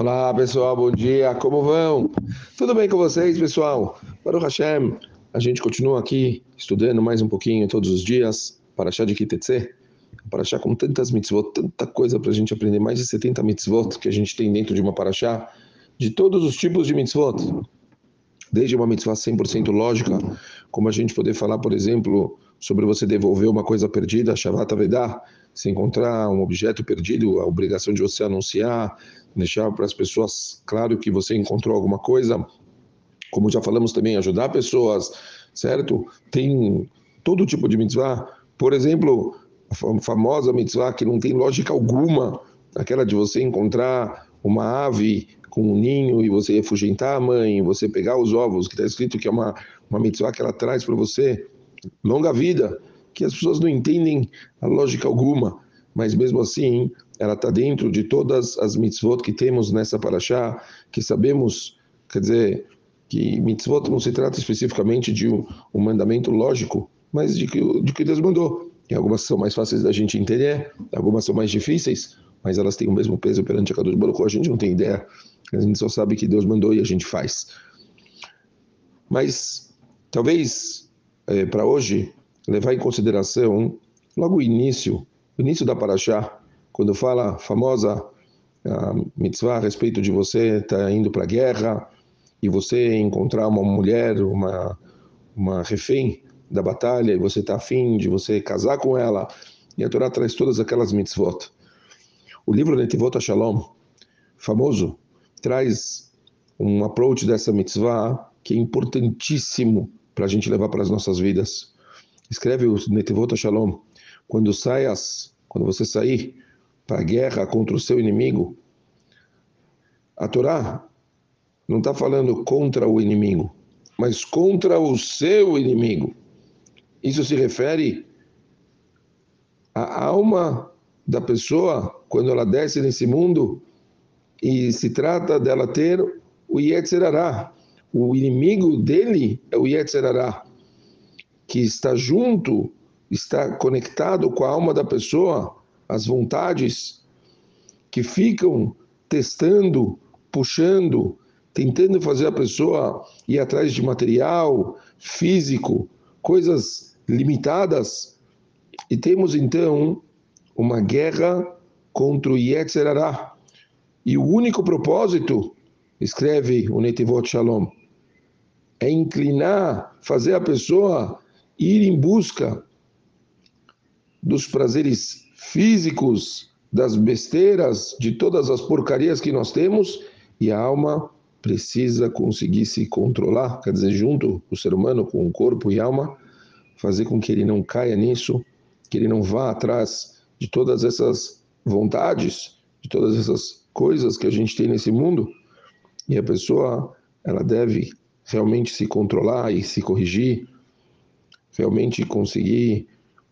Olá pessoal, bom dia, como vão? Tudo bem com vocês, pessoal? Baruch Hashem, a gente continua aqui estudando mais um pouquinho todos os dias, para achar de Kitetse, para achar com tantas mitzvot, tanta coisa para a gente aprender, mais de 70 mitzvot que a gente tem dentro de uma paraxá, de todos os tipos de mitzvot, desde uma mitzvah 100% lógica, como a gente poder falar, por exemplo, sobre você devolver uma coisa perdida, Shabbat Avedá, se encontrar um objeto perdido, a obrigação de você anunciar, deixar para as pessoas claro que você encontrou alguma coisa, como já falamos também, ajudar pessoas, certo? Tem todo tipo de mitzvah. Por exemplo, a famosa mitzvah que não tem lógica alguma, aquela de você encontrar uma ave com um ninho e você afugentar a mãe, você pegar os ovos, que está escrito que é uma, uma mitzvah que ela traz para você longa vida, que as pessoas não entendem a lógica alguma, mas mesmo assim ela está dentro de todas as mitzvot que temos nessa paraxá, que sabemos, quer dizer, que mitzvot não se trata especificamente de um, um mandamento lógico, mas de que, de que Deus mandou. E algumas são mais fáceis da gente entender, algumas são mais difíceis, mas elas têm o mesmo peso perante a Kadosh Baruch A gente não tem ideia, a gente só sabe que Deus mandou e a gente faz. Mas talvez é, para hoje levar em consideração logo o início, o início da Paraxá, quando fala a famosa a mitzvah a respeito de você estar tá indo para a guerra e você encontrar uma mulher, uma, uma refém da batalha, e você está afim de você casar com ela, e a Torá traz todas aquelas mitzvot. O livro Netivot Shalom, famoso, traz um approach dessa mitzvah que é importantíssimo para a gente levar para as nossas vidas. Escreve o Netivot Shalom, quando saias, quando você sair para a guerra contra o seu inimigo, a Torá não está falando contra o inimigo, mas contra o seu inimigo. Isso se refere à alma da pessoa quando ela desce nesse mundo e se trata dela ter o Yetzerará. O inimigo dele é o Yetzerará, que está junto, está conectado com a alma da pessoa as vontades que ficam testando, puxando, tentando fazer a pessoa ir atrás de material, físico, coisas limitadas. E temos então uma guerra contra o Yetzerará. E o único propósito, escreve o Netivot Shalom, é inclinar, fazer a pessoa ir em busca dos prazeres físicos, das besteiras, de todas as porcarias que nós temos, e a alma precisa conseguir se controlar, quer dizer, junto o ser humano com o corpo e alma, fazer com que ele não caia nisso, que ele não vá atrás de todas essas vontades, de todas essas coisas que a gente tem nesse mundo. E a pessoa, ela deve realmente se controlar e se corrigir, realmente conseguir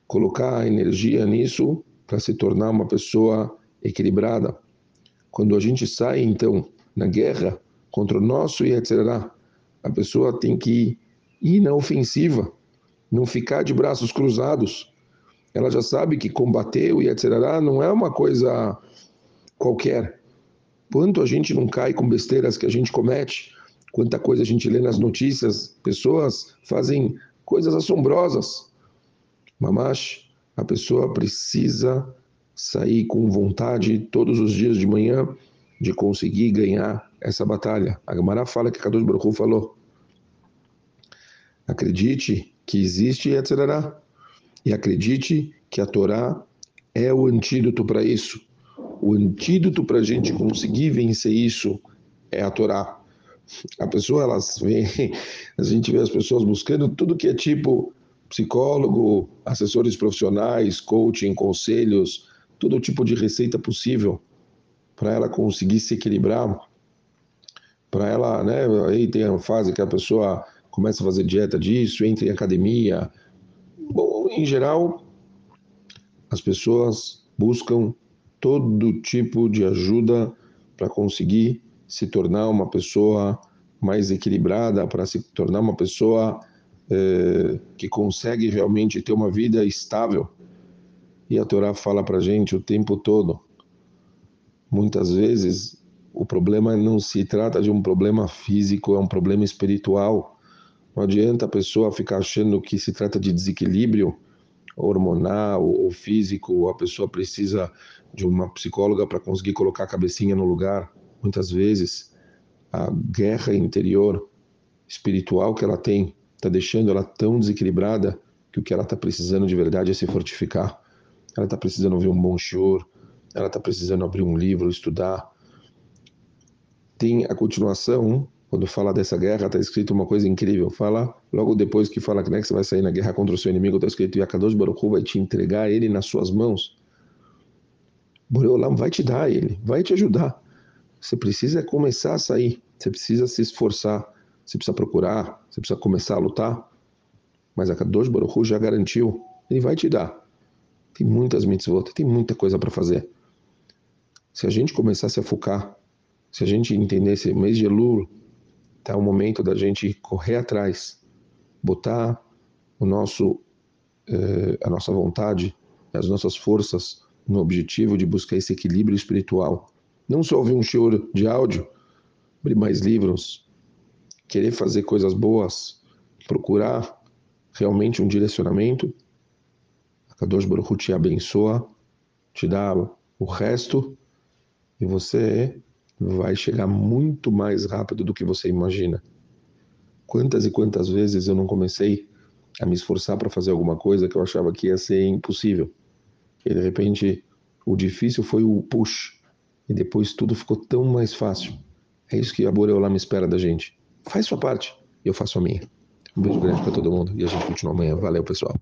colocar energia nisso para se tornar uma pessoa equilibrada. Quando a gente sai, então, na guerra contra o nosso Yetzirah, a pessoa tem que ir na ofensiva, não ficar de braços cruzados. Ela já sabe que combater o Yetzirah não é uma coisa qualquer. Quanto a gente não cai com besteiras que a gente comete, quanta coisa a gente lê nas notícias, pessoas fazem coisas assombrosas. Mamash, a pessoa precisa sair com vontade todos os dias de manhã de conseguir ganhar essa batalha. A Gamara fala que Kadosh Baruch falou: acredite que existe Yetzirará e acredite que a Torá é o antídoto para isso. O antídoto para a gente conseguir vencer isso é a Torá. A pessoa, elas a gente vê as pessoas buscando tudo que é tipo psicólogo, assessores profissionais, coaching, conselhos, todo tipo de receita possível para ela conseguir se equilibrar, para ela, né, aí tem a fase que a pessoa começa a fazer dieta disso, entra em academia. Bom, em geral, as pessoas buscam todo tipo de ajuda para conseguir se tornar uma pessoa mais equilibrada, para se tornar uma pessoa é, que consegue realmente ter uma vida estável. E a Torá fala para gente o tempo todo. Muitas vezes o problema não se trata de um problema físico, é um problema espiritual. Não adianta a pessoa ficar achando que se trata de desequilíbrio hormonal ou físico, a pessoa precisa de uma psicóloga para conseguir colocar a cabecinha no lugar. Muitas vezes a guerra interior espiritual que ela tem está deixando ela tão desequilibrada que o que ela está precisando de verdade é se fortificar. Ela está precisando ouvir um bom choro, ela está precisando abrir um livro, estudar. Tem a continuação, quando fala dessa guerra, está escrito uma coisa incrível. Fala, logo depois que fala né, que você vai sair na guerra contra o seu inimigo, está escrito: Yakadosh Baruch vai te entregar ele nas suas mãos. Boreolam vai te dar ele, vai te ajudar. Você precisa começar a sair, você precisa se esforçar, você precisa procurar, você precisa começar a lutar. Mas a Kadosh Baruch já garantiu, ele vai te dar. Tem muitas mitzvot, tem muita coisa para fazer. Se a gente começasse a focar, se a gente entendesse mês de Elul, tá o momento da gente correr atrás, botar o nosso, eh, a nossa vontade, as nossas forças no objetivo de buscar esse equilíbrio espiritual. Não só ouvir um choro de áudio, abrir mais livros, querer fazer coisas boas, procurar realmente um direcionamento. A Kadosh Baruch te abençoa, te dá o resto e você vai chegar muito mais rápido do que você imagina. Quantas e quantas vezes eu não comecei a me esforçar para fazer alguma coisa que eu achava que ia ser impossível. E de repente o difícil foi o push. E depois tudo ficou tão mais fácil. É isso que a Boreolá me espera da gente. Faz sua parte eu faço a minha. Um beijo grande para todo mundo e a gente continua amanhã. Valeu, pessoal.